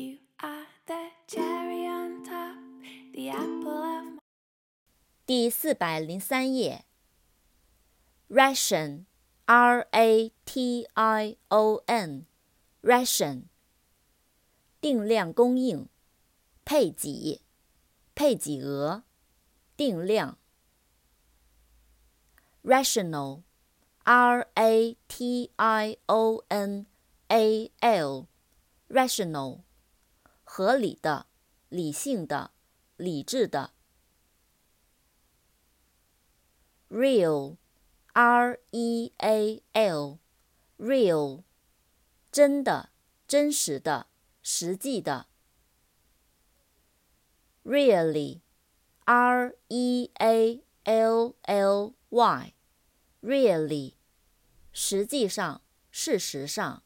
You are the cherry on top, the apple of my 第四百零三页。ration，r a t i o n，ration，定量供应，配给，配给额，定量。rational，r a t i o n a l，rational， 合理的，理性的，理智的。real, r e a l, real，真的，真实的，实际的。really, r e a l l y, really，实际上，事实上。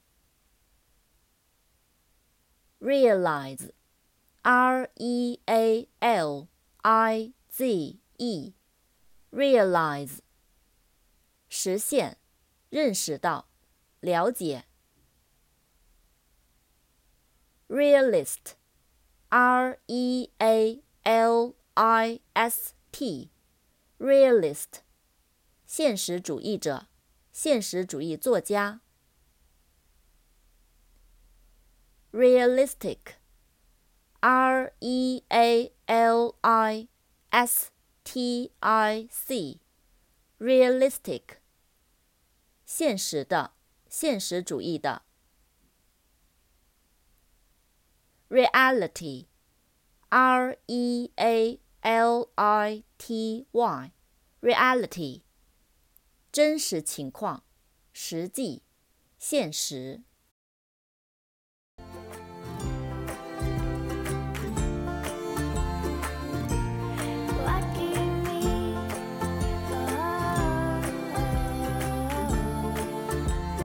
realize, r e a l i z e realize，实现，认识到，了解。realist，r e a l i s t，realist，现实主义者，现实主义作家。 realistic，r e a l i s T I C，realistic，现实的，现实主义的。reality，R E A L I T Y，reality，真实情况，实际，现实。